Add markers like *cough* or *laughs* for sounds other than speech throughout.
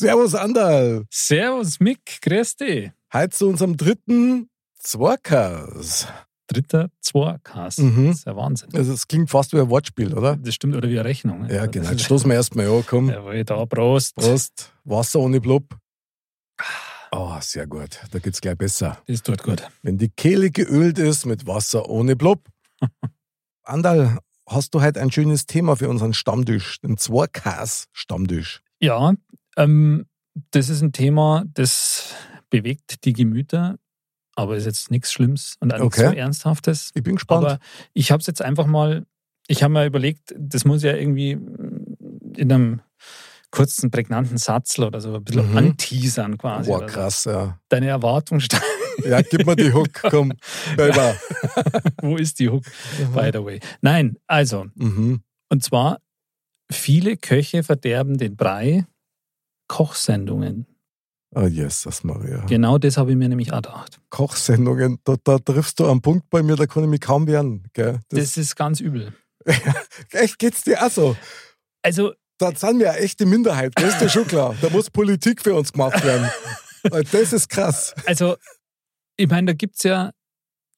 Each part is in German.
Servus Anderl. Servus Mick, grüß dich. Heute zu unserem dritten Zworkas. Dritter Zwarkas. Mhm. Das ist ja Wahnsinn. Also es klingt fast wie ein Wortspiel, oder? Das stimmt, oder wie eine Rechnung. ne? Ja, Das genau. Jetzt stoßen wir erstmal an, komm. Jawohl, da, Prost. Prost. Wasser ohne Blub. Oh, sehr gut. Da geht's gleich besser. Das tut gut. Wenn die Kehle geölt ist mit Wasser ohne Blub. *laughs* Andal, hast du heute ein schönes Thema für unseren Stammtisch, den Zworkas-Stammtisch? Ja, ähm, das ist ein Thema, das bewegt die Gemüter, aber ist jetzt nichts Schlimmes und auch nichts Okay. so Ernsthaftes. Ich bin gespannt. Aber ich habe es jetzt einfach mal, ich habe mir überlegt, das muss ja irgendwie in einem kurzen, prägnanten Satz oder so ein bisschen Mhm. anteasern quasi. Boah, oder so. krass, ja. Deine Erwartung steigt. Ja, gib mir die Hook, *laughs* komm. Baby. *laughs* Wo ist die Hook, by the way? Nein, also, Mhm. und zwar, viele Köche verderben den Brei. Kochsendungen. Oh, Jesus Maria. Genau das habe ich mir nämlich auch gedacht. Kochsendungen, da, da triffst du einen Punkt bei mir, da kann ich mich kaum wehren. Gell? Das, ist ganz übel. *laughs* echt, geht's dir auch so? Also, Da sind wir eine echte Minderheit, das ist dir schon klar. Da muss Politik für uns gemacht werden. *laughs* Das ist krass. also, ich meine, da gibt es ja,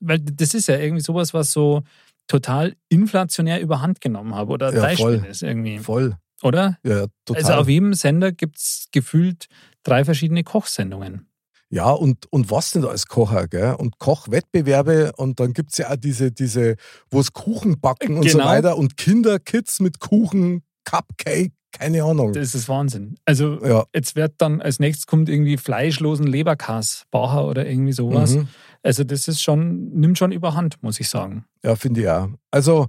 weil das ist ja irgendwie sowas, was so total inflationär überhand genommen habe oder Ja, voll. ist irgendwie, Voll. Oder? Ja, ja, total. Also auf jedem Sender gibt es gefühlt drei verschiedene Kochsendungen. Ja, und, und was denn da als Kocher, gell? Und Kochwettbewerbe und dann gibt es ja auch diese, diese wo es Kuchen backen und so Genau. weiter und Kinderkids mit Kuchen, Cupcake, keine Ahnung. Das ist Wahnsinn. Also ja. jetzt wird dann als nächstes kommt irgendwie fleischlosen Leberkass, Bacher oder irgendwie sowas. Mhm. Also das ist schon, nimmt schon überhand, muss ich sagen. Ja, finde ich auch. Also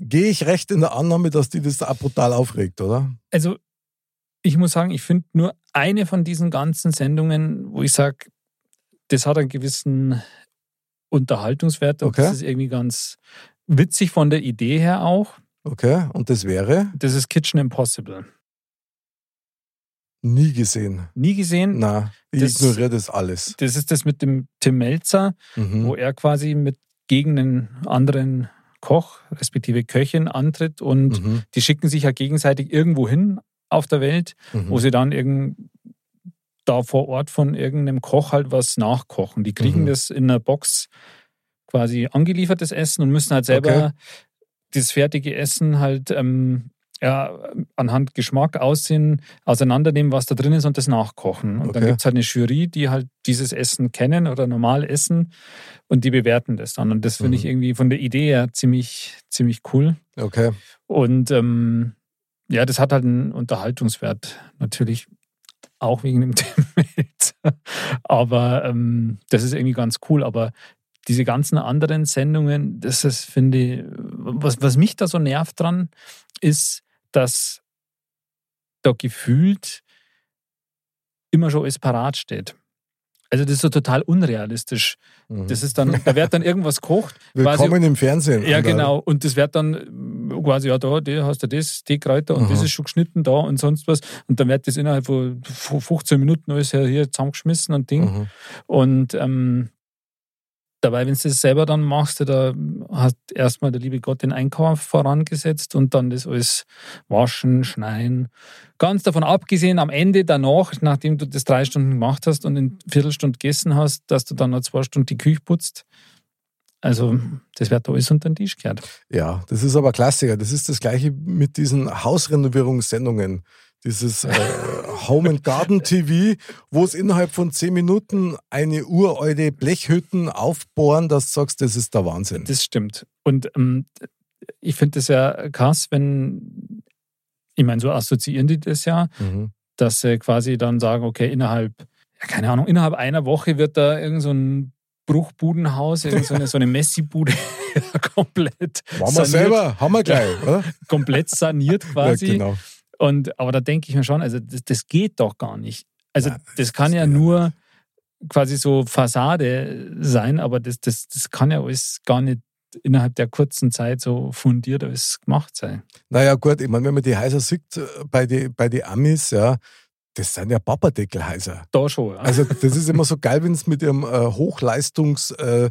gehe ich recht in der Annahme, dass die das auch brutal aufregt, oder? Also ich muss sagen, ich finde nur eine von diesen ganzen Sendungen, wo ich sage, das hat einen gewissen Unterhaltungswert und Okay. das ist irgendwie ganz witzig von der Idee her auch. Okay, und das wäre Das ist Kitchen Impossible. nie gesehen. Nie gesehen. Na, ich Das- ignoriere das alles. Das ist das mit dem Tim Melzer, Mhm. wo er quasi mit gegen einen anderen Koch, respektive Köchin antritt und Mhm. die schicken sich ja gegenseitig irgendwo hin auf der Welt, Mhm. wo sie dann irgend da vor Ort von irgendeinem Koch halt was nachkochen. Die kriegen Mhm. das in einer Box quasi angeliefertes Essen und müssen halt selber Okay. das fertige Essen halt ähm, ja, anhand Geschmack, Aussehen auseinandernehmen, was da drin ist und das nachkochen. Und dann Okay. gibt es halt eine Jury, die halt dieses Essen kennen oder normal essen und die bewerten das dann. Und das finde ich Mhm. irgendwie von der Idee her ziemlich, ziemlich cool. Okay. Und ähm, ja, das hat halt einen Unterhaltungswert, natürlich auch wegen dem *laughs* Melzer. Aber ähm, das ist irgendwie ganz cool. Aber diese ganzen anderen Sendungen, das ist, finde ich, was, was mich da so nervt dran, ist, dass da gefühlt immer schon alles parat steht. Also das ist so total unrealistisch. Mhm. Das ist dann, da wird dann irgendwas kocht. *laughs* quasi- Willkommen im Fernsehen. ja, genau. Und das wird dann quasi, ja, da, hast du das, die Kräuter und das Aha. ist schon geschnitten da und sonst was. Und dann wird das innerhalb von 15 Minuten alles hier, hier zusammengeschmissen und Ding. Mhm. Und ähm, dabei, wenn du das selber dann machst, da hat erstmal der liebe Gott den Einkauf vorangesetzt und dann das alles waschen, schneien. Ganz davon abgesehen, am Ende danach, nachdem du das drei Stunden gemacht hast und in Viertelstunde gegessen hast, dass du dann noch zwei Stunden die Küche putzt. Also, das wird da alles unter den Tisch gehört. Ja, das ist aber Klassiker. Das ist das gleiche mit diesen Hausrenovierungssendungen. Dieses äh, Home and Garden TV, wo es innerhalb von zehn Minuten eine uralte Blechhütten aufbohren, dass du sagst, das ist der Wahnsinn. Das stimmt. Und ähm, ich finde das ja krass, wenn, ich meine, so assoziieren die das ja, Mhm. dass sie quasi dann sagen, okay, innerhalb, ja, keine Ahnung, innerhalb einer Woche wird da irgend so ein Bruchbudenhaus, so eine, so eine Messi-Bude *laughs* komplett. Machen wir selber, haben wir gleich, oder? komplett saniert quasi. Ja, genau. Und, aber da denke ich mir schon, also das, das geht doch gar nicht. Also das kann ja nur quasi so Fassade sein, aber das, das, das kann ja alles gar nicht innerhalb der kurzen Zeit so fundiert alles gemacht sein. Naja, gut, ich meine, wenn man die Häuser sieht äh, bei den bei die Amis, ja, das sind ja Papadeckelhäuser. Da schon, ja. Also, *laughs* das ist immer so geil, wenn es mit ihrem äh, Hochleistungs- äh,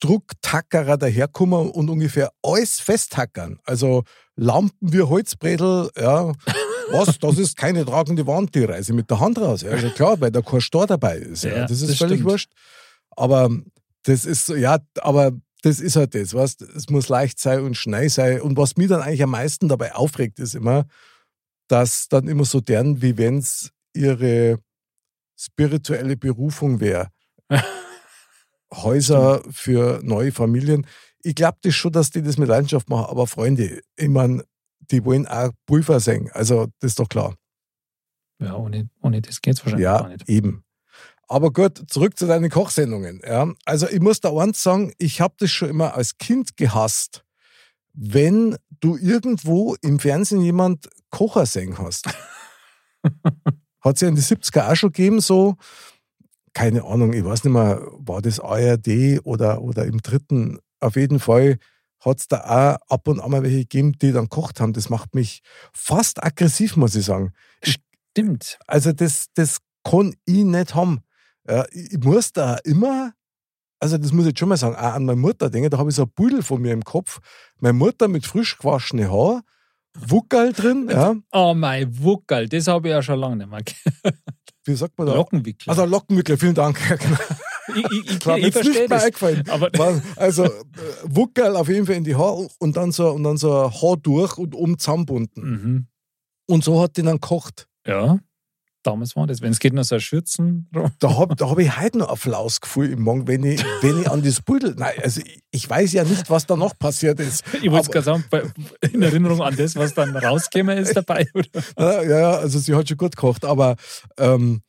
Drucktackerer daherkommen und ungefähr alles festhackern. Also Lampen wie Holzbredel, ja, was, das ist keine tragende Wand, die Reise mit der Hand raus. Ja, also klar, weil da kein Stor dabei ist. Ja, ja das ist das völlig stimmt. wurscht. Aber das ist so, ja, aber das ist halt das, was es muss leicht sein und schnell sein. Und was mir dann eigentlich am meisten dabei aufregt, ist immer, dass dann immer so deren, wie wenn es ihre spirituelle Berufung wäre. *laughs* Häuser für neue Familien. Ich glaube das schon, dass die das mit Leidenschaft machen, aber Freunde, ich meine, die wollen auch Pulver singen. Also, das ist doch klar. Ja, ohne, ohne das geht es wahrscheinlich ja, gar nicht. Eben. Aber gut, zurück zu deinen Kochsendungen. Ja. Also ich muss da eins sagen, ich habe das schon immer als Kind gehasst, wenn du irgendwo im Fernsehen jemand Kocher sehen hast. *laughs* Hat es ja in den 70er auch schon gegeben, so, keine Ahnung, ich weiß nicht mehr, war das ARD oder, oder im dritten, auf jeden Fall hat es da auch ab und an mal welche gegeben, die dann kocht haben. Das macht mich fast aggressiv, muss ich sagen. Stimmt. Also das, das kann ich nicht haben. Ja, ich muss da immer, also das muss ich schon mal sagen, auch an meine Mutter denken, da habe ich so ein Pudel von mir im Kopf. Meine Mutter mit frisch gewaschenen Haar, Wuckerl drin. Ja. *laughs* Oh mein Wuckerl, das habe ich ja schon lange nicht mehr gehört. Wie sagt man da? Lockenwickler. Also Lockenwickler, vielen Dank. *laughs* ich, ich, ich, ich nicht mehr eingefallen. Aber *laughs* also äh, Wuckerl auf jeden Fall in die Haare und dann so, und dann so ein Haar durch und oben zusammenbunden. Mhm. Und so hat die dann gekocht. Ja damals war das. Wenn es geht, noch so ein Schürzen. Da habe da hab ich heute noch ein Flausgefühl im Magen, wenn ich, wenn ich an das Pudel. Nein, also ich, ich, weiß ja nicht, was da noch passiert ist. *laughs* Ich wollte gerade sagen, in Erinnerung an das, was dann rausgekommen ist dabei. Oder? *laughs* Ja, ja, also sie hat schon gut gekocht, aber ähm,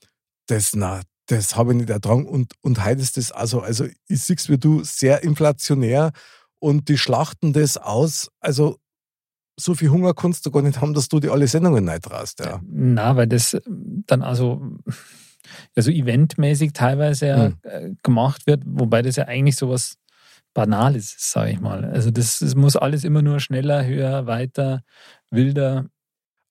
das, na, das habe ich nicht ertragen. Und, und heute ist das also, also ich sehe es wie du, sehr inflationär und die schlachten das aus. Also so viel Hunger kannst du gar nicht haben, dass du dir alle Sendungen nicht traust. Ja. Na, weil das dann also, also eventmäßig teilweise ja hm. gemacht wird, wobei das ja eigentlich sowas Banales ist, sage ich mal. Also das, das muss alles immer nur schneller, höher, weiter, wilder.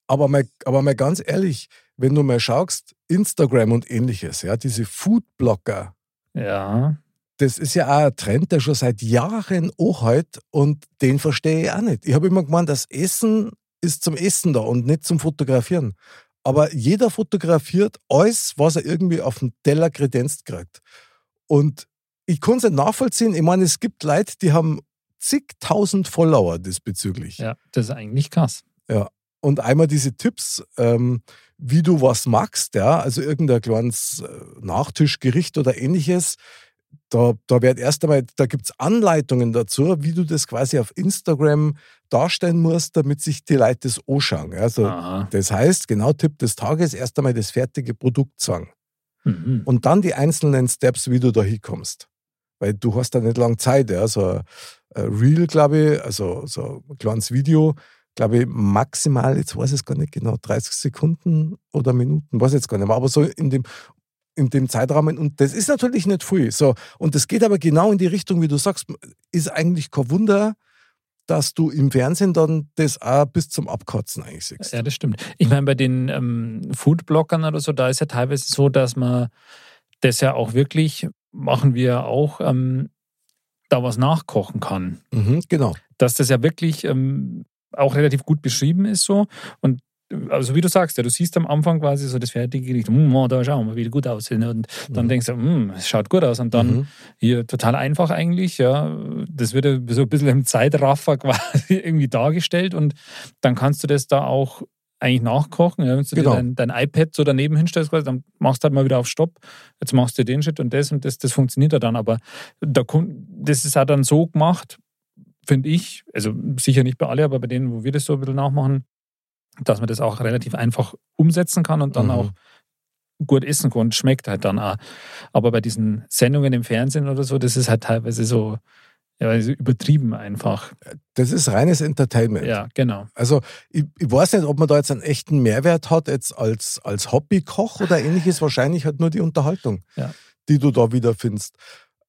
Aber mal, aber mal ganz ehrlich, wenn du mal schaust, Instagram und ähnliches, ja, diese Foodblogger. Ja das ist ja auch ein Trend, der schon seit Jahren anhält und den verstehe ich auch nicht. Ich habe immer gemeint, das Essen ist zum Essen da und nicht zum Fotografieren. Aber jeder fotografiert alles, was er irgendwie auf dem Teller kredenzt kriegt. Und ich kann es nicht nachvollziehen. Ich meine, es gibt Leute, die haben zigtausend Follower diesbezüglich. Ja, das ist eigentlich krass. Ja. Und einmal diese Tipps, ähm, wie du was magst, ja, also irgendein kleines äh, Nachtischgericht oder ähnliches, da, da wird erst einmal, da gibt es Anleitungen dazu, wie du das quasi auf Instagram darstellen musst, damit sich die Leute das anschauen. Also, das heißt, genau Tipp des Tages, erst einmal das fertige Produkt sagen. Mhm. Und dann die einzelnen Steps, wie du da hinkommst. Weil du hast da nicht lange Zeit. Ja. So ein Reel, glaube ich, also so ein kleines Video, glaube ich, maximal, jetzt weiß ich es gar nicht genau, 30 Sekunden oder Minuten, weiß ich jetzt gar nicht mehr, aber so in dem, in dem Zeitrahmen. Und das ist natürlich nicht viel. So. Und das geht aber genau in die Richtung, wie du sagst, ist eigentlich kein Wunder, dass du im Fernsehen dann das auch bis zum Abkotzen eigentlich siehst. Ja, das stimmt. Ich meine, bei den ähm, Foodblockern oder so, da ist ja teilweise so, dass man das ja auch wirklich, machen wir auch, ähm, da was nachkochen kann. Mhm, genau. Dass das ja wirklich ähm, auch relativ gut beschrieben ist so. Und also wie du sagst, ja, du siehst am Anfang quasi so das fertige Gericht, mm, oh, da schauen wir wieder gut aus. Und dann mhm. denkst du, mm, es schaut gut aus. Und dann mhm. hier total einfach eigentlich, ja. Das wird so ein bisschen im Zeitraffer *laughs* quasi irgendwie dargestellt und dann kannst du das da auch eigentlich nachkochen. Ja. Wenn du genau. dein, dein, iPad so daneben hinstellst, dann machst du halt mal wieder auf Stopp. Jetzt machst du den Schritt und das und das, das funktioniert ja dann. Aber da, das ist auch dann so gemacht, finde ich, also sicher nicht bei alle, aber bei denen, wo wir das so ein bisschen nachmachen, dass man das auch relativ einfach umsetzen kann und dann mhm. auch gut essen kann und schmeckt halt dann auch. Aber bei diesen Sendungen im Fernsehen oder so, das ist halt teilweise so, ja, übertrieben einfach. Das ist reines Entertainment. Ja, genau. Also ich, ich, weiß nicht, ob man da jetzt einen echten Mehrwert hat, jetzt als, als Hobbykoch oder ähnliches. Wahrscheinlich halt nur die Unterhaltung, ja. die du da wiederfindest.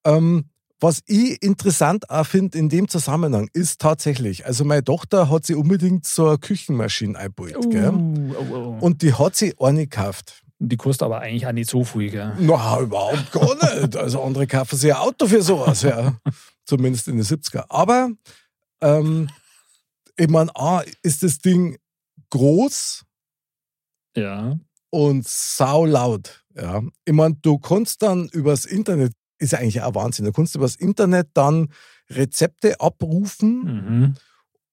Ähm, was ich interessant auch finde in dem Zusammenhang ist tatsächlich, also meine Tochter hat sie unbedingt so eine Küchenmaschine eingebaut. Uh, oh, oh. Und die hat sie eine gekauft. Die kostet aber eigentlich auch nicht so viel, gell? Na, überhaupt gar nicht. Also andere kaufen sich ein Auto für sowas, ja. Zumindest in den 70er. Aber ähm, ich meine, A, ist das Ding groß ja. und sau laut. Ja. Ich meine, du kannst dann übers Internet, ist ja eigentlich auch Wahnsinn, du kannst übers Internet dann Rezepte abrufen. Mhm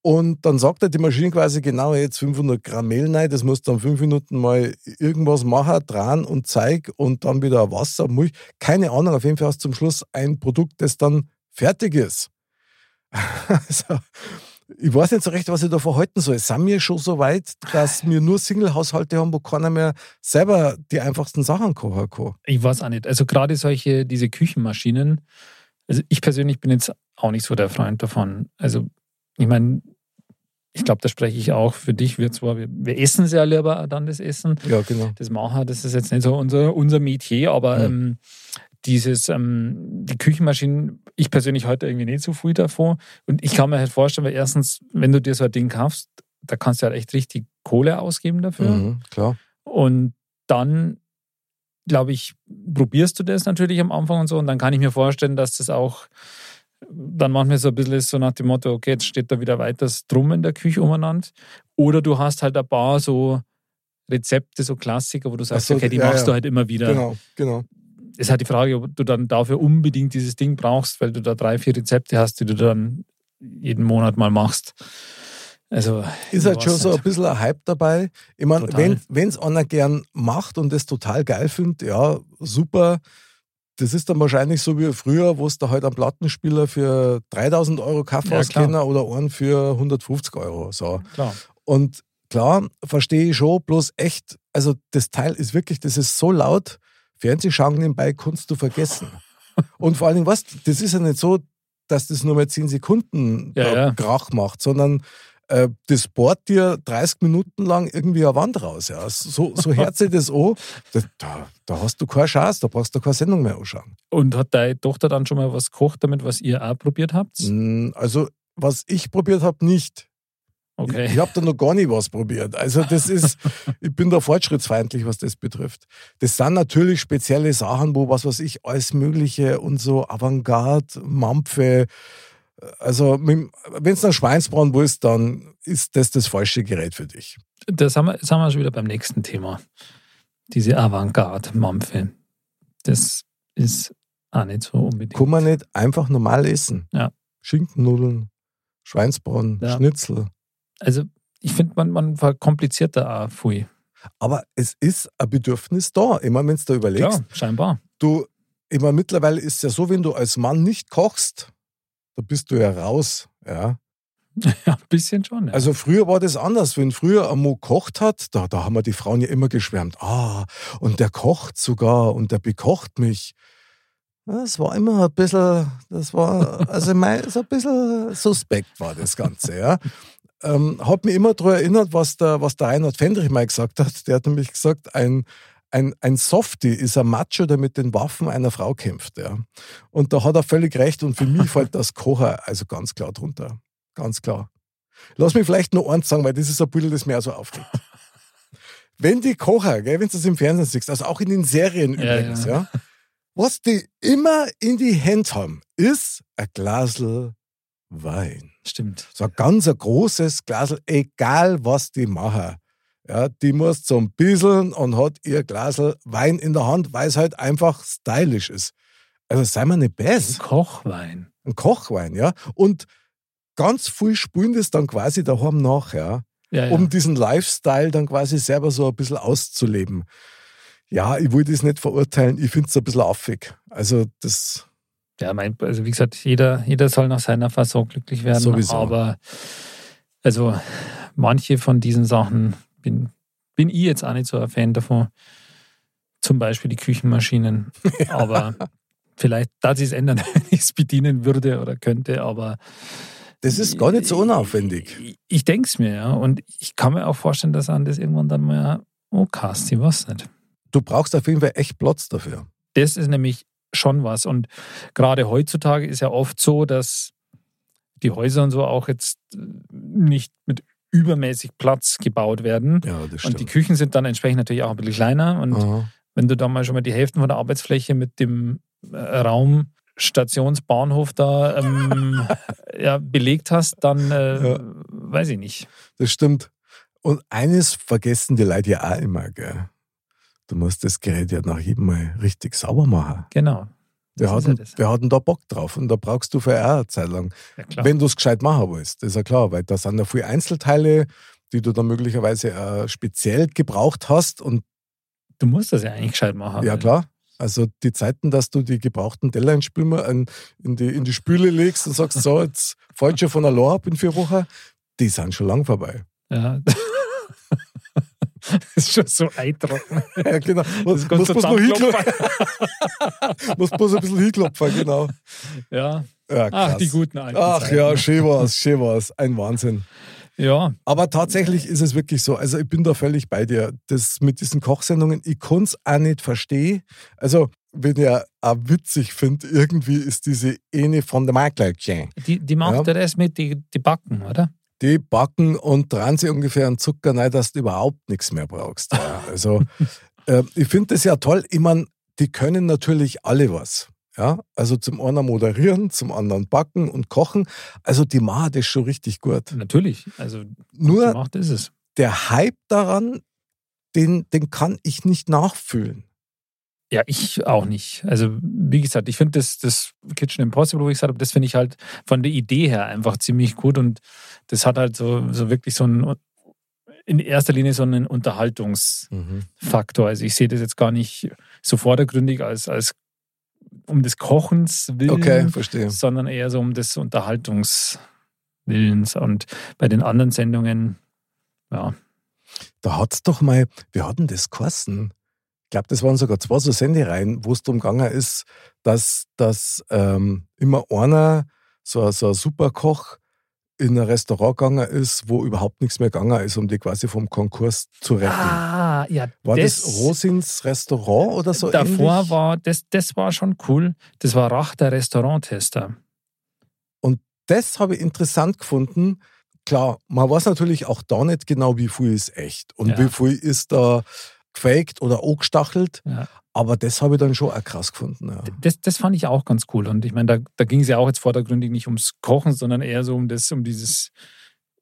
und dann sagt er die Maschine quasi genau jetzt 500 Gramm Mehl rein, das musst du dann fünf Minuten mal irgendwas machen, dran und zeig und dann wieder Wasser, Milch. Keine Ahnung, auf jeden Fall hast du zum Schluss ein Produkt, das dann fertig ist. *laughs* also, ich weiß nicht so recht, was ich da verhalten soll. Sind wir schon so weit, dass wir nur Single-Haushalte haben, wo keiner mehr selber die einfachsten Sachen kochen kann? Ich weiß auch nicht. Also gerade solche, diese Küchenmaschinen, also ich persönlich bin jetzt auch nicht so der Freund davon. Also ich meine, ich glaube, da spreche ich auch für dich. Wir zwar, wir, wir essen sehr lieber dann das Essen. Ja, genau. Das machen, das ist jetzt nicht so unser, unser Metier, aber ja. ähm, dieses, ähm, die Küchenmaschinen, ich persönlich heute irgendwie nicht so viel davon. Und ich kann mir halt vorstellen, weil erstens, wenn du dir so ein Ding kaufst, da kannst du halt echt richtig Kohle ausgeben dafür. Mhm, klar. Und dann, glaube ich, probierst du das natürlich am Anfang und so. Und dann kann ich mir vorstellen, dass das auch dann manchmal so ein bisschen so nach dem Motto, okay, jetzt steht da wieder weiter Drum in der Küche umeinander. Oder du hast halt ein paar so Rezepte, so Klassiker, wo du sagst, so, okay, die ja, machst ja. du halt immer wieder. Genau, genau. Ist halt die Frage, ob du dann dafür unbedingt dieses Ding brauchst, weil du da drei, vier Rezepte hast, die du dann jeden Monat mal machst. Also, ist halt schon so ein bisschen ein Hype dabei. Ich meine, wenn es einer gern macht und das total geil findet, ja, super. Das ist dann wahrscheinlich so wie früher, wo es da halt einen Plattenspieler für 3000 Euro Kaffeehaus ja, oder einen für 150 Euro. So. Klar. Und klar, verstehe ich schon, bloß echt, also das Teil ist wirklich, das ist so laut, Fernsehschauen nebenbei kannst du vergessen. Und vor allen Dingen, was, das ist ja nicht so, dass das nur mal 10 Sekunden ja, ja. Krach macht, sondern äh, das bohrt dir 30 Minuten lang irgendwie eine Wand raus. Ja. So, so hört sich das an. Da, da hast du keine Chance, da brauchst du keine Sendung mehr anschauen. Und hat deine Tochter dann schon mal was gekocht damit, was ihr auch probiert habt? Mm, also, was ich probiert habe, nicht. Okay. Ich, ich habe da noch gar nicht was probiert. Also das ist, *laughs* ich bin da fortschrittsfeindlich, was das betrifft. Das sind natürlich spezielle Sachen, wo was weiß ich, alles Mögliche und so Avantgarde, Mampfe, also, wenn es nach Schweinsbraten willst, dann ist das das falsche Gerät für dich. Das haben wir, das haben wir schon wieder beim nächsten Thema. Diese Avantgarde-Mampfe. Das ist auch nicht so unbedingt. Kann man nicht einfach normal essen. Ja. Schinkennudeln, Schweinsbraten, ja. Schnitzel. Also, ich finde, man, man verkompliziert da auch viel. Aber es ist ein Bedürfnis da. Immer wenn du da überlegst. Ja, scheinbar. Du, immer mittlerweile ist es ja so, wenn du als Mann nicht kochst, da bist du ja raus. Ja. *laughs* Ja, ein bisschen schon. Ja. Also früher war das anders. Wenn früher ein Mo kocht hat, da, da haben wir die Frauen ja immer geschwärmt. Ah, und der kocht sogar und der bekocht mich. Das war immer ein bisschen, das war, also mein, so ein bisschen suspekt war das Ganze, ja. *laughs* Ähm, hat mich immer daran erinnert, was der, was der Reinhard Fendrich mal gesagt hat. Der hat nämlich gesagt, ein, ein, ein Softie ist ein Macho, der mit den Waffen einer Frau kämpft. Ja. Und da hat er völlig recht. Und für mich *laughs* fällt das Kocher also ganz klar drunter. Ganz klar. Lass mich vielleicht noch eins sagen, weil das ist ein Bild, das mir auch so aufregt. *laughs* wenn die Kocher, gell, wenn du das im Fernsehen siehst, also auch in den Serien übrigens, ja. ja, was die immer in die Hände haben, ist ein Glasel Wein. Stimmt. So ein ganz ein großes Glasel, egal was die machen. Ja, die muss zum Bisseln und hat ihr Glas Wein in der Hand, weil es halt einfach stylisch ist. Also sei mal nicht best. Ein Kochwein. Ein Kochwein, ja. Und ganz viel spülen das dann quasi daheim nach, ja. Ja, ja. Um diesen Lifestyle dann quasi selber so ein bisschen auszuleben. Ja, ich will das nicht verurteilen, ich finde es ein bisschen affig. Also das. Ja, mein, also wie gesagt, jeder, jeder soll nach seiner Fassung glücklich werden. Sowieso. Aber also manche von diesen Sachen bin, bin ich jetzt auch nicht so ein Fan davon. Zum Beispiel die Küchenmaschinen. *laughs* Aber vielleicht, da sich es ändern, *laughs* wenn ich es bedienen würde oder könnte, aber. Das ist gar nicht so unaufwendig. Ich, ich denke es mir, ja. Und ich kann mir auch vorstellen, dass an das irgendwann dann mal, oh, Casti, was nicht. Du brauchst auf jeden Fall echt Platz dafür. Das ist nämlich schon was. Und gerade heutzutage ist ja oft so, dass die Häuser und so auch jetzt nicht mit übermäßig Platz gebaut werden. Ja, das und die Küchen sind dann entsprechend natürlich auch ein bisschen kleiner. Und Aha. wenn du da mal schon mal die Hälfte von der Arbeitsfläche mit dem äh, Raum Stationsbahnhof da ähm, *laughs* ja, belegt hast, dann äh, Ja. weiß ich nicht. Das stimmt. Und eines vergessen die Leute ja auch immer, gell? Du musst das Gerät ja nach jedem Mal richtig sauber machen. Genau. Wir ja hatten, das. wir hatten da Bock drauf und da brauchst du für auch eine Zeit lang. Ja. Wenn du es gescheit machen willst, das ist ja klar, weil da sind ja viele Einzelteile, die du dann möglicherweise äh, speziell gebraucht hast. Und du musst das ja eigentlich gescheit machen. ja, klar. Also die Zeiten, dass du die gebrauchten Teller in, die, in die Spüle legst und sagst, so, jetzt fällt schon von der Lohr ab in vier Wochen, die sind schon lang vorbei. Ja. *laughs* *laughs* das ist schon so eintrocken. *laughs* Ja, genau. Muss, kannst muss, noch zusammenklopfen. hinklopfen. *laughs* muss bloß ein bisschen hinklopfen, genau. Ja. Ja, Ach, die guten alten Ach Zeiten. ja, schön war's, schön war's. Ein Wahnsinn. Ja, Aber tatsächlich ist es wirklich so. Also ich bin da völlig bei dir. Das mit diesen Kochsendungen, ich kann es auch nicht verstehen. Also, wenn ich auch witzig finde, irgendwie ist diese eine von der Markleitchen. die, die macht Ja. ja. das mit, die, die Backen, oder? Die backen und dran sie ungefähr einen Zucker rein, dass du überhaupt nichts mehr brauchst. Ja, *laughs* also, äh, ich finde das ja toll. Ich meine, die können natürlich alle was. Ja, also zum einen moderieren, zum anderen backen und kochen. Also die machen das schon richtig gut. Natürlich. Also, Nur gemacht ist es. der Hype daran, den, den kann ich nicht nachfühlen. Ja, ich auch nicht. Also, wie gesagt, ich finde das, das Kitchen Impossible, wo ich gesagt habe, das finde ich halt von der Idee her einfach ziemlich gut und das hat halt so, so wirklich so einen, in erster Linie so einen Unterhaltungsfaktor. Also, ich sehe das jetzt gar nicht so vordergründig als, als um des Kochens willen, Okay, sondern eher so um des Unterhaltungswillens. Und bei den anderen Sendungen, ja, Da hat es doch mal, wir hatten das geheißen. Ich glaube, das waren sogar zwei so Sendereien, wo es darum gegangen ist, dass, dass ähm, immer einer, so, so ein Superkoch, in ein Restaurant gegangen ist, wo überhaupt nichts mehr gegangen ist, um die quasi vom Konkurs zu retten. Ah, ja, war das, Rosins Restaurant oder so Davor ähnlich? war, das, das war schon cool. Das war Rach, der Restauranttester. das habe ich interessant gefunden. Klar, man weiß natürlich auch da nicht genau, wie viel ist echt und Ja. wie viel ist da gefaked oder angestachelt. Ja. Aber das habe ich dann schon auch krass gefunden. Ja. Das, das fand ich auch ganz cool. Und ich meine, da, da ging es ja auch jetzt vordergründig nicht ums Kochen, sondern eher so um das, um dieses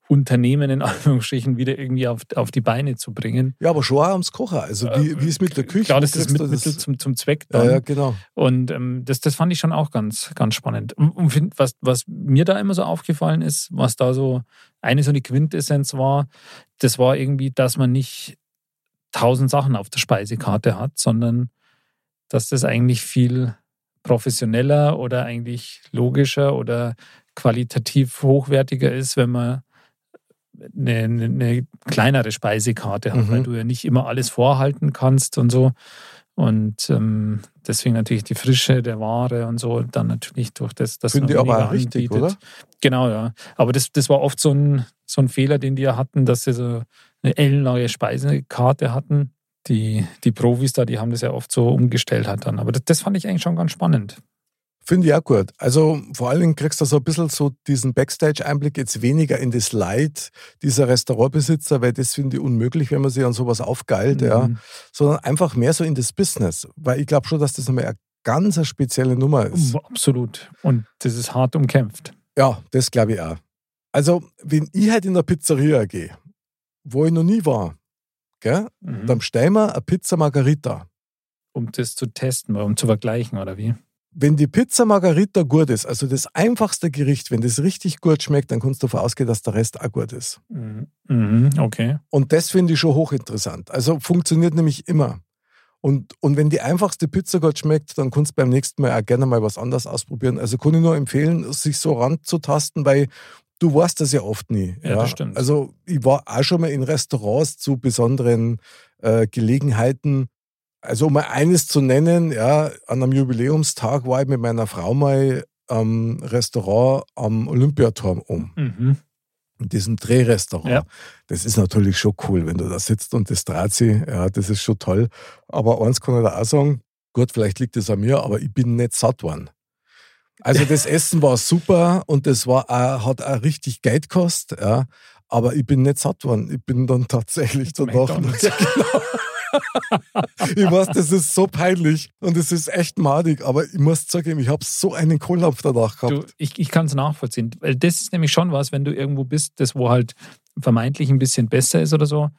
Unternehmen in *laughs* Anführungsstrichen wieder irgendwie auf, auf die Beine zu bringen. ja, aber schon auch ums Kochen. Also wie, wie ist mit der Küche? Klar, das ist du Mittel das- zum, zum Zweck Ja, dann. ja, genau. Und ähm, das, das fand ich schon auch ganz, ganz spannend. Und, und was, was mir da immer so aufgefallen ist, was da so eine so eine Quintessenz war, das war irgendwie, dass man nicht tausend Sachen auf der Speisekarte hat, sondern dass das eigentlich viel professioneller oder eigentlich logischer oder qualitativ hochwertiger ist, wenn man eine, eine, eine kleinere Speisekarte hat, Mhm. weil du ja nicht immer alles vorhalten kannst und so. Und ähm, deswegen natürlich die Frische der Ware und so, dann natürlich durch das, dass Finde man ich aber richtig, anbietet. oder? Genau, ja. Aber das, das war oft so ein, so ein Fehler, den die ja hatten, dass sie so eine ellenlange Speisekarte hatten. Die, die Profis da, die haben das ja oft so umgestellt halt dann. Aber das, das fand ich eigentlich schon ganz spannend. Finde ich auch gut. Also vor allen Dingen kriegst du so ein bisschen so diesen Backstage-Einblick jetzt weniger in das Leid dieser Restaurantbesitzer, weil das finde ich unmöglich, wenn man sich an sowas aufgeilt, ja. Mhm. Sondern einfach mehr so in das Business. Weil ich glaube schon, dass das nochmal eine ganz spezielle Nummer ist. Absolut. Und das ist hart umkämpft. Ja, das glaube ich auch. Also, wenn ich halt in der Pizzeria gehe, wo ich noch nie war, gell, Mhm. dann bestellen wir eine Pizza Margarita. Um das zu testen, um zu vergleichen, oder wie? Wenn die Pizza Margarita gut ist, also das einfachste Gericht, wenn das richtig gut schmeckt, dann kannst du davon ausgehen, dass der Rest auch gut ist. Mhm. Mhm. Okay. Und das finde ich schon hochinteressant. Also funktioniert nämlich immer. Und, und wenn die einfachste Pizza gut schmeckt, dann kannst du beim nächsten Mal auch gerne mal was anderes ausprobieren. Also kann ich nur empfehlen, sich so ranzutasten, weil du weißt das ja oft nie. Ja, das stimmt. Also ich war auch schon mal in Restaurants zu besonderen äh, Gelegenheiten. Also um mal eines zu nennen, ja, an einem Jubiläumstag war ich mit meiner Frau mal am Restaurant am Olympiaturm um. Mhm. In diesem Drehrestaurant. Ja. Das ist natürlich schon cool, wenn du da sitzt und das dreht sich. Ja, das ist schon toll. Aber eins kann ich da auch sagen, gut, vielleicht liegt es an mir, aber ich bin nicht satt worden. Also das Essen war super und das war auch, hat auch richtig Geld gekostet, ja. Aber ich bin nicht satt worden. Ich bin dann tatsächlich danach. *laughs* Ja, genau. *laughs* ich weiß, das ist so peinlich und es ist echt madig, aber ich muss zugeben, ich habe so einen Kohlapf danach gehabt. Du, ich ich kann es nachvollziehen. Weil das ist nämlich schon was, wenn du irgendwo bist, das wo halt vermeintlich ein bisschen besser ist oder so,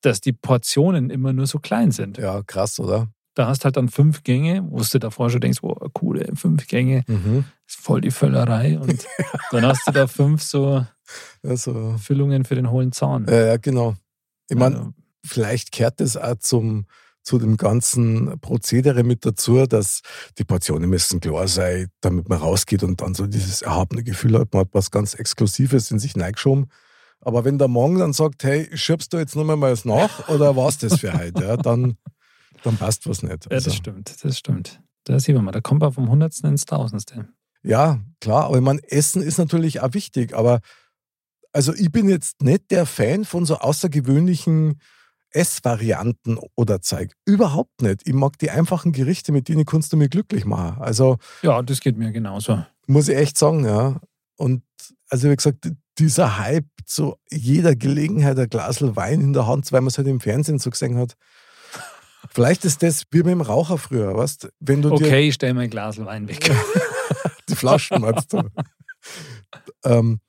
dass die Portionen immer nur so klein sind. Ja, krass, oder? Da hast halt dann fünf Gänge, wo du davor schon denkst, wow, coole fünf Gänge, Mhm. ist voll die Völlerei. Und *laughs* dann hast du da fünf so Also, Füllungen für den hohlen Zahn. ja, ja, genau. Ich meine, Also, vielleicht kehrt es auch zum, zu dem ganzen Prozedere mit dazu, dass die Portionen müssen klar sein, damit man rausgeht und dann so dieses erhabene Gefühl hat, man hat was ganz Exklusives in sich reingeschoben. Aber wenn der Morgen dann sagt, hey, schiebst du jetzt noch mal was nach oder war's das für heute, ja, dann, dann passt was nicht. ja, Also, das stimmt, das stimmt. Da sieht man mal, da kommt man vom Hundertsten ins Tausendste. Ja, klar, aber ich meine, Essen ist natürlich auch wichtig, aber also ich bin jetzt nicht der Fan von so außergewöhnlichen Essvarianten oder Zeug. Überhaupt nicht. Ich mag die einfachen Gerichte, mit denen kannst du mir glücklich machen. Also Ja, das geht mir genauso. muss ich echt sagen, ja. Und also wie gesagt, dieser Hype zu jeder Gelegenheit ein Glasl Wein in der Hand, weil man es halt im Fernsehen so gesehen hat. Vielleicht ist das wie mit dem Raucher früher, weißt Wenn du dir Okay, ich stell mein Glas Wein weg. *laughs* die Flaschen meinst du. ähm,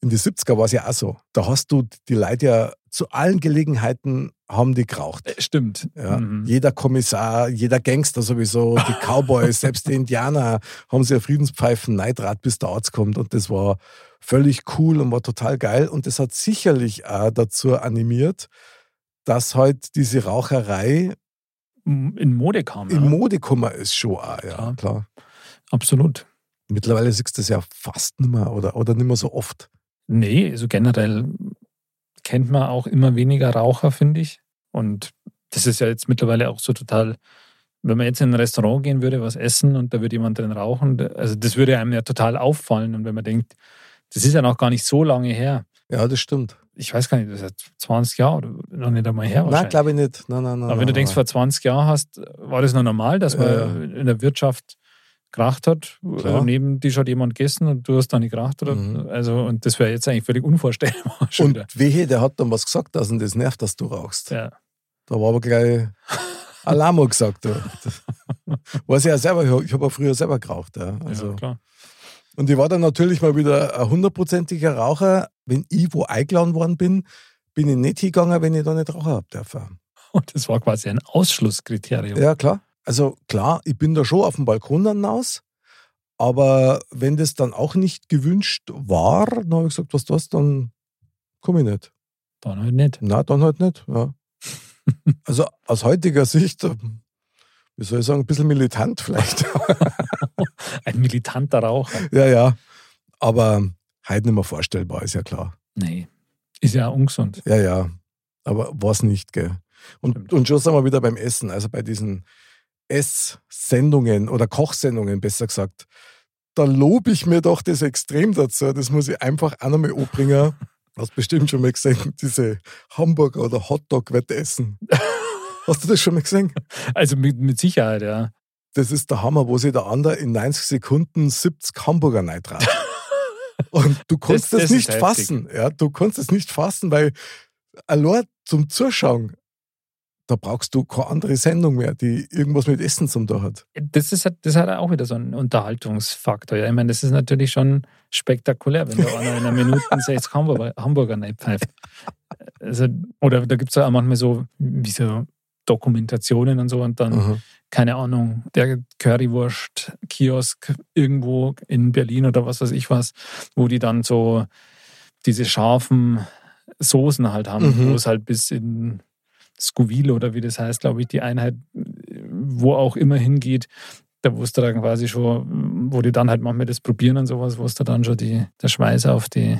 in die 70er war es ja auch so. Da hast du die Leute ja zu allen Gelegenheiten haben die geraucht. Äh, Stimmt. Ja. Mhm. Jeder Kommissar, jeder Gangster sowieso, die *laughs* Cowboys, selbst die Indianer haben sie ja Friedenspfeifen Neidrat, bis der Arzt kommt. Und das war völlig cool und war total geil. Und das hat sicherlich auch dazu animiert, dass halt diese Raucherei In Mode kam. in ja. Mode gekommen ist schon auch, ja, Klar. klar. Absolut. Mittlerweile siehst du das ja fast nicht mehr oder, oder nicht mehr so oft. Nee, also generell kennt man auch immer weniger Raucher, finde ich. Und das ist ja jetzt mittlerweile auch so total, wenn man jetzt in ein Restaurant gehen würde, was essen und da würde jemand drin rauchen, also das würde einem ja total auffallen. Und wenn man denkt, das ist ja noch gar nicht so lange her. Ja, das stimmt. Ich weiß gar nicht, das ist ja 20 Jahre oder noch nicht einmal her. Nein, glaube ich nicht. Nein, nein, nein. Aber wenn du denkst, vor 20 Jahren hast, war das noch normal, dass man Ja, in der Wirtschaft geraucht hat. Klar. Neben dich hat jemand gegessen und du hast da nicht geraucht. Oder? Mhm. Also, und das wäre jetzt eigentlich völlig unvorstellbar. *laughs* Und wieder. wehe, der hat dann was gesagt, dass ihn das nervt, dass du rauchst. Ja. Da war aber gleich *laughs* Alamo gesagt. Weiß ich ja selber, ich habe ja früher selber geraucht. Ja. Also. ja, klar. Und ich war dann natürlich mal wieder ein hundertprozentiger Raucher. Wenn ich wo eingeladen worden bin, bin ich nicht hingegangen, wenn ich da nicht rauchen habe dürfen. Und das war quasi ein Ausschlusskriterium. Ja, klar. Also klar, ich bin da schon auf dem Balkon dann raus. Aber wenn das dann auch nicht gewünscht war, dann habe ich gesagt, was das, dann komme ich nicht. Dann halt nicht. Na, dann halt nicht. Ja. *laughs* also aus heutiger Sicht, wie soll ich sagen, ein bisschen militant vielleicht. *laughs* Ein militanter Raucher. ja, ja. Aber heute nicht mehr vorstellbar, ist ja klar. Nee. Ist ja ungesund. Ja, ja. Aber was nicht, gell? Und, Stimmt. und schon sind wir wieder beim Essen, also bei diesen Esssendungen oder Kochsendungen, besser gesagt. Da lobe ich mir doch das extrem dazu. Das muss ich einfach auch nochmal anbringen. *laughs* Hast bestimmt schon mal gesehen, diese Hamburger oder Hotdog-Wettessen. *laughs* Hast du das schon mal gesehen? Also mit, mit Sicherheit, ja. Das ist der Hammer, wo sich der andere in 90 Sekunden 70 Hamburger neidrat. Und du kannst Das- das, ist nicht heftig. fassen. Ja, du kannst es nicht fassen, weil allein zum Zuschauen, da brauchst du keine andere Sendung mehr, die irgendwas mit Essen zum tun hat. Das, ist, halt- das hat auch wieder so einen Unterhaltungsfaktor. Ja. Ich meine, das ist natürlich schon spektakulär, wenn da einer in einer Minute 60 Hamburger, Hamburger pfeift. Also, oder da gibt es ja auch manchmal so, wie so Dokumentationen und so und dann Mhm. keine Ahnung, der Currywurst-Kiosk irgendwo in Berlin oder was weiß ich was, wo die dann so diese scharfen Soßen halt haben, Mhm. wo es halt bis in Scoville oder wie das heißt, glaube ich, die Einheit, wo auch immer hingeht, da wusste dann quasi schon, wo die dann halt manchmal das probieren und sowas, wo es da dann schon die, der Schweiß auf die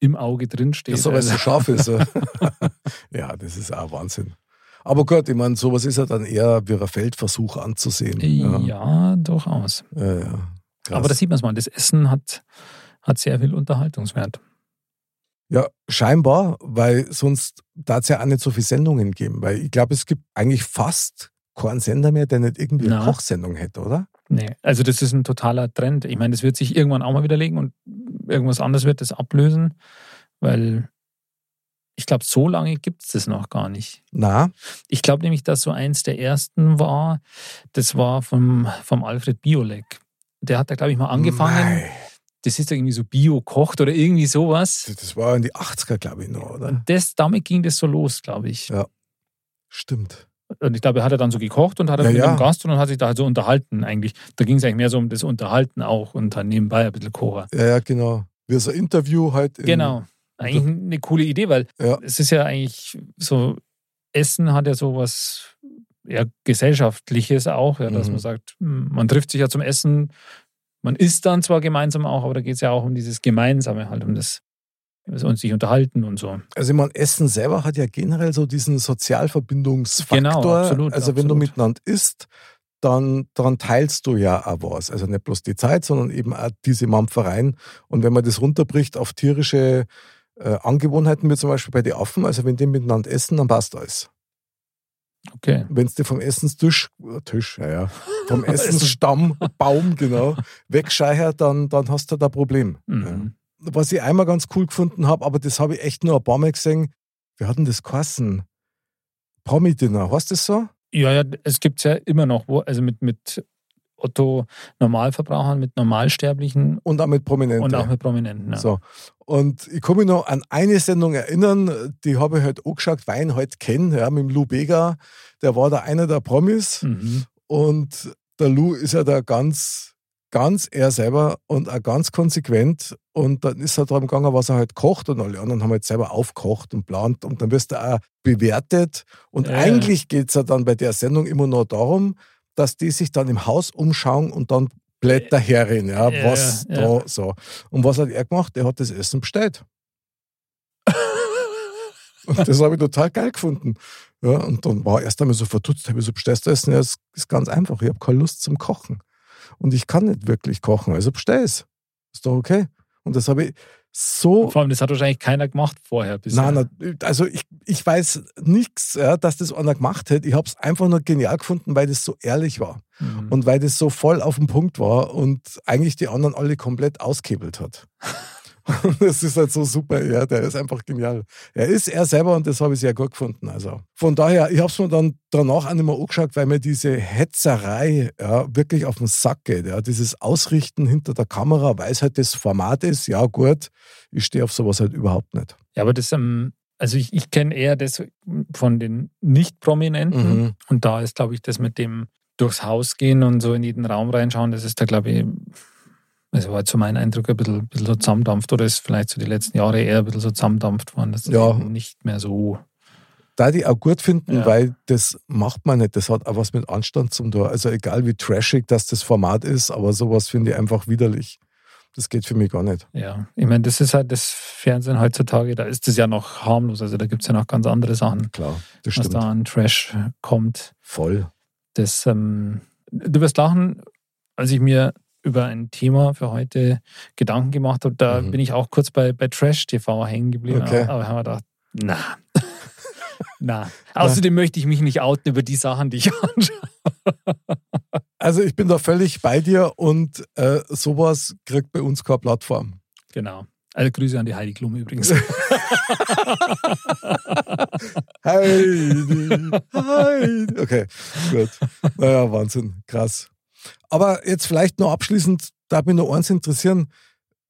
im Auge drin steht. Das ist aber Also- so scharf ist. *laughs* ja. *laughs* ja, das ist auch Wahnsinn. Aber gut, ich meine, sowas ist ja dann eher wie ein Feldversuch anzusehen. Ja, ja durchaus. Ja, ja. Aber da sieht man es mal, das Essen hat, hat sehr viel Unterhaltungswert. Ja, scheinbar, weil sonst darf es ja auch nicht so viele Sendungen geben. Weil ich glaube, es gibt eigentlich fast keinen Sender mehr, der nicht irgendwie eine Na. Kochsendung hätte, oder? Nee, also das ist ein totaler Trend. Ich meine, das wird sich irgendwann auch mal widerlegen und irgendwas anderes wird das ablösen, weil ich glaube, so lange gibt es das noch gar nicht. Na, Ich glaube nämlich, dass so eins der ersten war, das war vom, vom Alfred Biolek. Der hat da, glaube ich, mal angefangen. Mei, Das ist irgendwie so Bio-kocht oder irgendwie sowas. das war in die 80er, glaube ich, noch, oder? Und das, damit ging das so los, glaube ich. Ja. Stimmt. Und ich glaube, er hat er dann so gekocht und hat er Ja, mit ja. dem Gast und hat sich da halt so unterhalten eigentlich. Da ging es eigentlich mehr so um das Unterhalten auch und dann nebenbei ein bisschen Kocher. Ja, ja, genau. Wie so ein Interview halt. Genau. Eigentlich eine coole Idee, weil Ja. es ist ja eigentlich so, Essen hat ja so was ja, Gesellschaftliches auch, ja, dass Mhm. man sagt, hm, man trifft sich ja zum Essen, man isst dann zwar gemeinsam auch, aber da geht es ja auch um dieses Gemeinsame halt, um das und sich unterhalten und so. Also ich meine, Essen selber hat ja generell so diesen Sozialverbindungsfaktor. Genau, absolut, Also wenn du absolut. miteinander isst, dann daran teilst du ja auch was. Also nicht bloß die Zeit, sondern eben auch diese Mampfereien. Und wenn man das runterbricht auf tierische äh, Angewohnheiten, wie zum Beispiel bei den Affen, also wenn die miteinander essen, dann passt alles. Okay. Wenn es dir vom Essenstisch, äh, Tisch, ja, ja, vom *laughs* Essensstamm, Baum, genau, *laughs* wegscheichert, dann, dann hast du da ein Problem. Ja Mhm. was ich einmal ganz cool gefunden habe, aber das habe ich echt nur ein paar Mal gesehen. Wir hatten das geheißen. Promi-Dinner, heißt das so? Ja, ja, es gibt es ja immer noch, wo, also mit, mit Otto Normalverbrauchern, mit Normalsterblichen Und auch mit Prominenten. und auch mit Prominenten. Ja. So. Und ich kann mich noch an eine Sendung erinnern, die habe ich halt angeschaut, weil ich ihn halt kenne, ja, mit dem Lou Bega. Der war da einer der Promis. Mhm. Und der Lou ist ja da ganz, ganz er selber und auch ganz konsequent. Und dann ist er darum gegangen, was er halt kocht. Und alle anderen haben halt selber aufgekocht und plant. Und dann wirst du auch bewertet. Und Ja. eigentlich geht es ja dann bei der Sendung immer nur darum, dass die sich dann im Haus umschauen und dann Blätter herren, ja, Ja, was ja, da so. Und was hat er gemacht? Er hat das Essen bestellt. *laughs* Und das habe ich total geil gefunden. Ja, und dann war er erst einmal so verdutzt, habe ich so, bestellst du Essen? Ja, es ist ganz einfach, ich habe keine Lust zum Kochen. Und ich kann nicht wirklich kochen, also bestell es. Ist doch okay. Und das habe ich so Vor allem, das hat wahrscheinlich keiner gemacht vorher bisher. Nein, nein, also ich, ich weiß nichts, ja, dass das einer gemacht hätte. Ich habe es einfach nur genial gefunden, weil das so ehrlich war Mhm. und weil das so voll auf den Punkt war und eigentlich die anderen alle komplett ausgehebelt hat. Und das ist halt so super, ja, der ist einfach genial. Er ist er selber und das habe ich sehr gut gefunden. Also von daher, ich habe es mir dann danach auch nicht mehr angeschaut, weil mir diese Hetzerei ja, wirklich auf den Sack geht. Ja. Dieses Ausrichten hinter der Kamera, weil es halt das Format ist, ja gut, ich stehe auf sowas halt überhaupt nicht. Ja, aber das, ähm, also ich, ich kenne eher das von den Nicht-Prominenten. Mhm. Und da ist, glaube ich, das mit dem durchs Haus gehen und so in jeden Raum reinschauen, das ist da, glaube ich, also war jetzt so mein Eindruck, ein bisschen, bisschen so zusammendampft oder ist vielleicht so die letzten Jahre eher ein bisschen so zusammendampft worden. Das ist Ja. nicht mehr so. da die auch gut finden, Ja. weil das macht man nicht. Das hat auch was mit Anstand zum Tor. Also egal wie trashig das das Format ist, aber sowas finde ich einfach widerlich. Das geht für mich gar nicht. Ja, ich meine, das ist halt das Fernsehen heutzutage, da ist es ja noch harmlos. Also da gibt es ja noch ganz andere Sachen, Klar, das was stimmt. da an Trash kommt. Voll. Das, ähm, du wirst lachen, als ich mir über ein Thema für heute Gedanken gemacht habe, da Mhm. bin ich auch kurz bei, bei Trash TV hängen geblieben. Okay. Aber haben wir gedacht, na. *laughs* na. Außerdem möchte ich mich nicht outen über die Sachen, die ich *laughs* anschaue. Also ich bin da völlig bei dir und äh, sowas kriegt bei uns keine Plattform. Genau. Also Grüße an die Heidi Klum übrigens. *laughs* Heidi, Heidi. Okay, gut. Naja, Wahnsinn, krass. Aber jetzt vielleicht noch abschließend, da mich noch eins interessieren.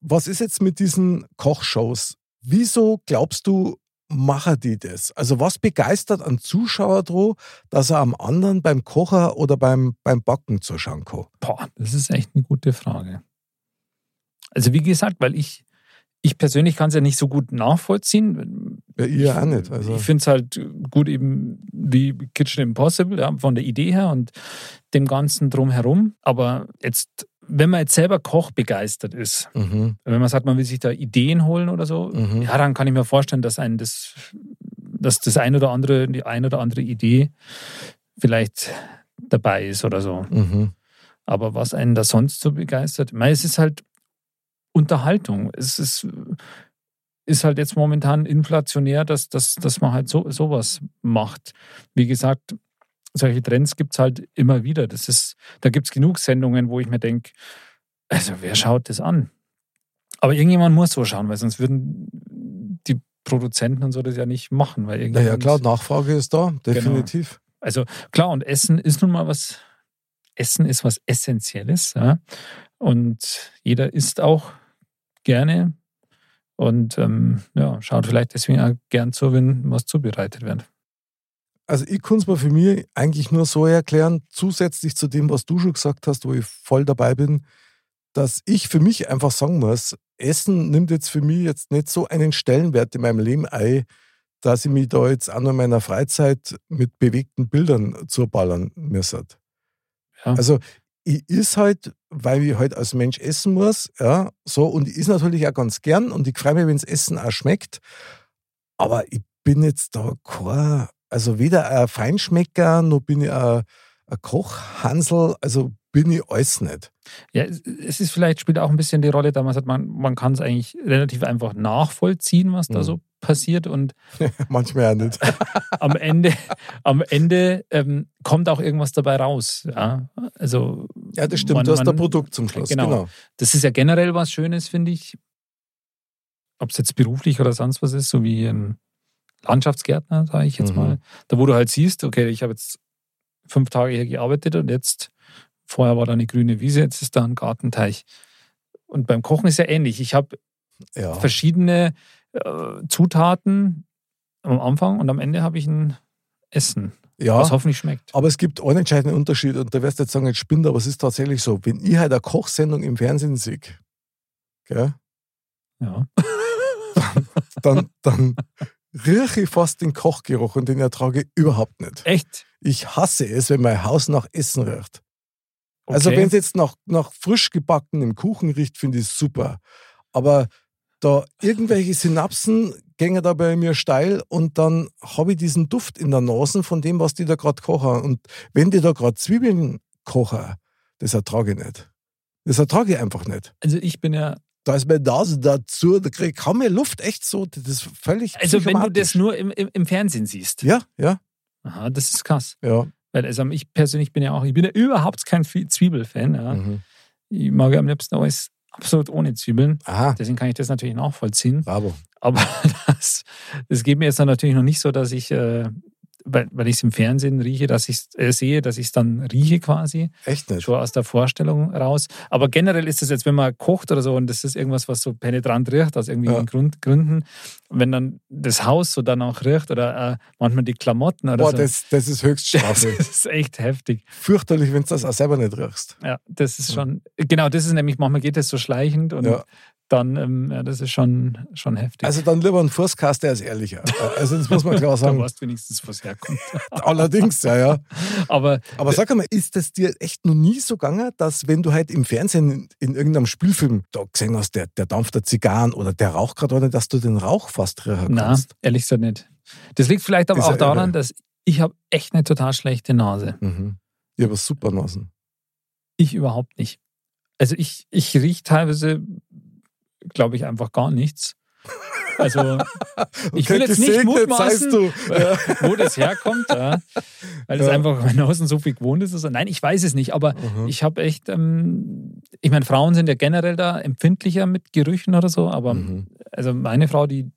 Was ist jetzt mit diesen Kochshows? Wieso glaubst du, machen die das? Also was begeistert einen Zuschauer dran, dass er am anderen beim Kocher oder beim, beim Backen zuschauen kann? Boah, das ist echt eine gute Frage. Also wie gesagt, weil ich, ich persönlich kann es ja nicht so gut nachvollziehen. Ja, ihr auch nicht. Also. Ich finde es halt gut eben wie Kitchen Impossible, ja, von der Idee her und dem Ganzen drumherum. Aber jetzt, wenn man jetzt selber Koch begeistert ist, Mhm. wenn man sagt, man will sich da Ideen holen oder so, Mhm. ja, dann kann ich mir vorstellen, dass einen das dass das ein oder andere, die ein oder andere Idee vielleicht dabei ist oder so. Mhm. Aber was einen da sonst so begeistert, ich meine, es ist halt Unterhaltung. Es ist, ist halt jetzt momentan inflationär, dass, dass, dass man halt so, sowas macht. Wie gesagt, solche Trends gibt es halt immer wieder. Das ist, da gibt es genug Sendungen, wo ich mir denke, also wer schaut das an? Aber irgendjemand muss so schauen, weil sonst würden die Produzenten und so das ja nicht machen. Weil naja, klar, Nachfrage ist da, definitiv. Genau. Also klar, und Essen ist nun mal was, Essen ist was Essentielles. Ja? Und jeder isst auch gerne und ähm, ja, schaut vielleicht deswegen auch gern zu, wenn was zubereitet wird. Also ich kann es mir für mich eigentlich nur so erklären, zusätzlich zu dem, was du schon gesagt hast, wo ich voll dabei bin, dass ich für mich einfach sagen muss, Essen nimmt jetzt für mich jetzt nicht so einen Stellenwert in meinem Leben ein, dass ich mich da jetzt auch noch in meiner Freizeit mit bewegten Bildern zuballern müsste. Ja. Also ich is halt, weil ich halt als Mensch essen muss, ja, so, und ich is natürlich auch ganz gern und ich freue mich, wenn das Essen auch schmeckt. Aber ich bin jetzt da kein, also weder ein Feinschmecker, noch bin ich ein, ein Kochhansel, also bin ich alles nicht. Ja, es ist vielleicht, spielt auch ein bisschen die Rolle, damals hat man, man kann es eigentlich relativ einfach nachvollziehen, was da mhm. so passiert und *laughs* manchmal ja nicht. *laughs* am Ende, am Ende ähm, kommt auch irgendwas dabei raus. Ja, also, ja das stimmt, man, du hast ein Produkt zum Schluss. Genau. genau. Das ist ja generell was Schönes, finde ich. Ob es jetzt beruflich oder sonst was ist, so wie ein Landschaftsgärtner, sage ich jetzt mhm. mal. Da, wo du halt siehst, okay, ich habe jetzt fünf Tage hier gearbeitet und jetzt, vorher war da eine grüne Wiese, jetzt ist da ein Gartenteich. Und beim Kochen ist ja ähnlich. Ich habe ja. verschiedene äh, Zutaten am Anfang und am Ende habe ich ein Essen. Ja, was hoffentlich schmeckt. Aber es gibt einen entscheidenden Unterschied und da wirst du jetzt sagen, jetzt spinnt, aber es ist tatsächlich so. Wenn ich halt eine Kochsendung im Fernsehen sehe, gell? Ja. *laughs* dann, dann rieche ich fast den Kochgeruch und den ertrage ich überhaupt nicht. Echt? Ich hasse es, wenn mein Haus nach Essen riecht. Also okay. Also wenn es jetzt nach, nach frisch gebackenem Kuchen riecht, finde ich es super. Aber da irgendwelche Synapsen gehen da bei mir steil und dann habe ich diesen Duft in der Nase von dem, was die da gerade kochen. Und wenn die da gerade Zwiebeln kochen, das ertrage ich nicht. Das ertrage ich einfach nicht. Also ich bin ja da ist meine Nase dazu, da kriege ich kaum mehr Luft, echt so, das ist völlig Also wenn du das nur im, im, im, Fernsehen siehst? Ja, ja. Aha, das ist krass. Ja. Weil also ich persönlich bin ja auch, ich bin ja überhaupt kein Zwiebelfan. Ja. Mhm. Ich mag ja am liebsten alles absolut ohne Zwiebeln. Aha. Deswegen kann ich das natürlich nachvollziehen. Bravo. Aber *laughs* das, das geht mir jetzt dann natürlich noch nicht so, dass ich äh, weil, weil ich es im Fernsehen rieche, dass ich äh, sehe, dass ich es dann rieche quasi. Echt nicht? Schon aus der Vorstellung raus. Aber generell ist es jetzt, wenn man kocht oder so und das ist irgendwas, was so penetrant riecht, aus irgendwelchen ja. Grund, Gründen, wenn dann das Haus so dann auch riecht oder äh, manchmal die Klamotten oder Boah, so. das, das ist Höchststrafe. *laughs* Das ist echt heftig. Fürchterlich, wenn du das auch selber nicht riechst. Ja, das ist schon, genau, das ist nämlich, manchmal geht das so schleichend und ja dann, ähm, ja, das ist schon, schon heftig. Also dann lieber ein Fußcast, der ist ehrlicher. Also das muss man klar *laughs* sagen. du weißt wenigstens, was herkommt. *laughs* Allerdings, ja, ja. Aber, Aber sag mal, ist das dir echt noch nie so gegangen, dass wenn du halt im Fernsehen in, in irgendeinem Spielfilm da gesehen hast, der, der dampft der Zigarren oder der raucht gerade, dass du den Rauch fast riechen kannst? Nein, ehrlich gesagt nicht. Das liegt vielleicht aber auch daran, irre. dass ich habe echt eine total schlechte Nase. Mhm. Ich habe super Nasen. Ich überhaupt nicht. Also ich, ich rieche teilweise glaube ich, einfach gar nichts. *laughs* Also *laughs* ich will jetzt nicht mutmaßen, du. Ja. wo das herkommt, ja. weil das ja. einfach mein Außen so viel gewohnt ist. Nein, ich weiß es nicht, aber mhm. ich habe echt, ähm, ich meine, Frauen sind ja generell da empfindlicher mit Gerüchen oder so, aber mhm. also meine Frau, die,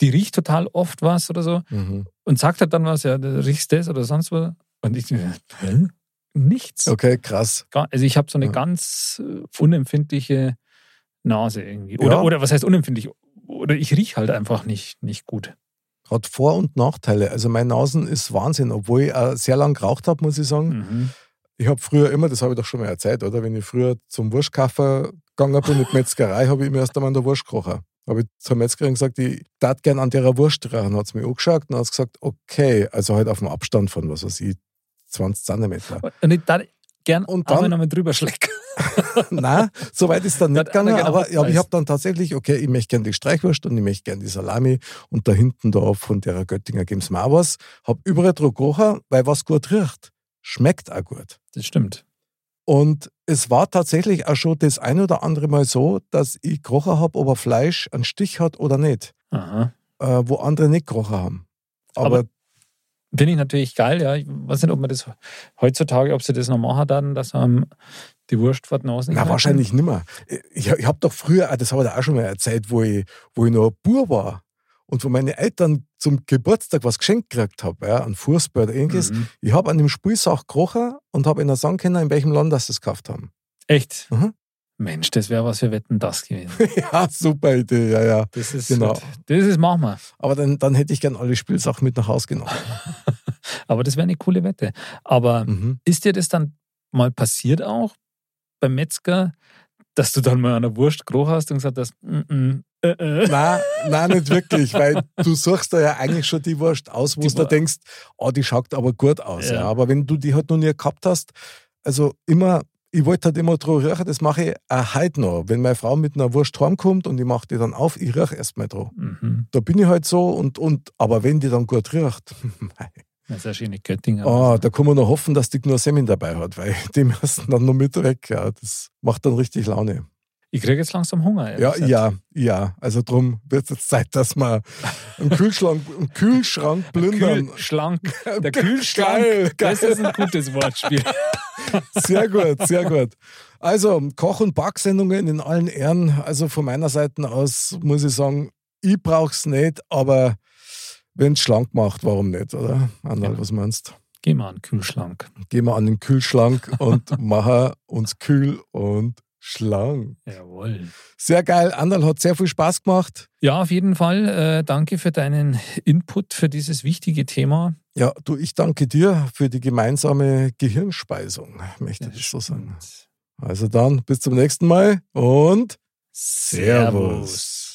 die riecht total oft was oder so mhm. und sagt halt dann was, ja, du riechst das oder sonst was. Und ich, hä? nichts. Okay, krass. Also ich habe so eine ganz äh, unempfindliche Nase irgendwie. Oder, ja. oder was heißt unempfindlich? Oder ich rieche halt einfach nicht, nicht gut. Hat Vor- und Nachteile. Also mein Nasen ist Wahnsinn, obwohl ich auch sehr lange geraucht habe, muss ich sagen. Mhm. Ich habe früher immer, das habe ich doch schon mal erzählt, oder? Wenn ich früher zum Wurstkaffer gegangen bin mit *laughs* Metzgerei, habe ich mir erst einmal an der Wurst gerochen. Habe ich zur Metzgerin gesagt, ich darf gerne an der Wurst. Dann hat sie mich angeschaut und hat gesagt, okay, also halt auf dem Abstand von, was weiß ich, 20 Zentimeter. Und ich darf gern und dann, nochmal drüber schlecken. *laughs* Nein, so weit ist dann nicht gegangen, gerne aber, ja, ich habe dann tatsächlich, okay, ich möchte gerne die Streichwurst und ich möchte gerne die Salami und da hinten da von der Göttinger geben sie mir auch was. Hab überall drauf gerochen, weil was gut riecht, schmeckt auch gut. Das stimmt. Und es war tatsächlich auch schon das ein oder andere Mal so, dass ich gerochen habe, ob ein Fleisch einen Stich hat oder nicht, Aha. äh, wo andere nicht gerochen haben. Aber, Aber Finde ich natürlich geil, ja. Ich weiß nicht, ob man das heutzutage, ob sie das noch machen dann, dass man die Wurst vor die Nase na, wahrscheinlich nimmer. Ich, ich habe doch früher, ah, das habe ich dir auch schon mal erzählt, wo ich, wo ich noch ein Bub war und wo meine Eltern zum Geburtstag was geschenkt gekriegt haben, ja, ein Fußball oder ähnliches. Mhm. Ich habe an dem Spielsache gerochen und habe ihnen sagen können, in welchem Land das gekauft haben. Echt? Mhm. Mensch, das wäre was für Wetten, das gewesen. *laughs* ja, super Idee, ja, ja. Das ist, Genau. das ist, machen wir. Aber dann, dann hätte ich gern alle Spielsachen mit nach Hause genommen. *laughs* Aber das wäre eine coole Wette. Aber Mhm. ist dir das dann mal passiert auch beim Metzger, dass du dann mal an der Wurst gerochen hast und gesagt hast, mm -mm, äh, äh. *laughs* Nein, nein, nicht wirklich, weil du suchst da ja eigentlich schon die Wurst aus, wo Die du denkst, oh, die schaut aber gut aus. Ja. Ja. Aber wenn du die halt noch nie gehabt hast, also immer, ich wollte halt immer drauf riechen, das mache ich auch heute noch. Wenn meine Frau mit einer Wurst heimkommt und ich mache die dann auf, ich rieche erst mal drauf. Mhm. Da bin ich halt so und, und aber wenn die dann gut riecht, Das ist ja schöne Göttinger. oh, da kann man noch hoffen, dass die nur Semmeln dabei hat, weil *laughs* die müssen dann noch mit weg. Ja, das macht dann richtig Laune. Ich kriege jetzt langsam Hunger. Ja, gesagt. ja, ja. Also drum wird es jetzt Zeit, dass wir einen Kühlschrank, einen Kühlschrank *laughs* plündern. Kühlschlank. *laughs* Der Geil, Kühlschrank. geil. Das ist ein gutes Wortspiel. *laughs* Sehr gut, sehr gut. Also Koch- und Backsendungen in allen Ehren. Also von meiner Seite aus muss ich sagen, ich brauch's nicht, aber wenn es schlank macht, warum nicht, oder? Andal, Ja. was meinst du? Geh mal an den Kühlschrank. Gehen wir an den Kühlschrank und machen uns kühl und schlank. Jawohl. Sehr geil. Andal hat sehr viel Spaß gemacht. Ja, auf jeden Fall. Äh, danke für deinen Input für dieses wichtige Thema. Ja, du, ich danke dir für die gemeinsame Gehirnspeisung, möchte ich so sagen. Also dann, bis zum nächsten Mal und Servus.